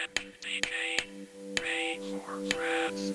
NDK. Ray for France.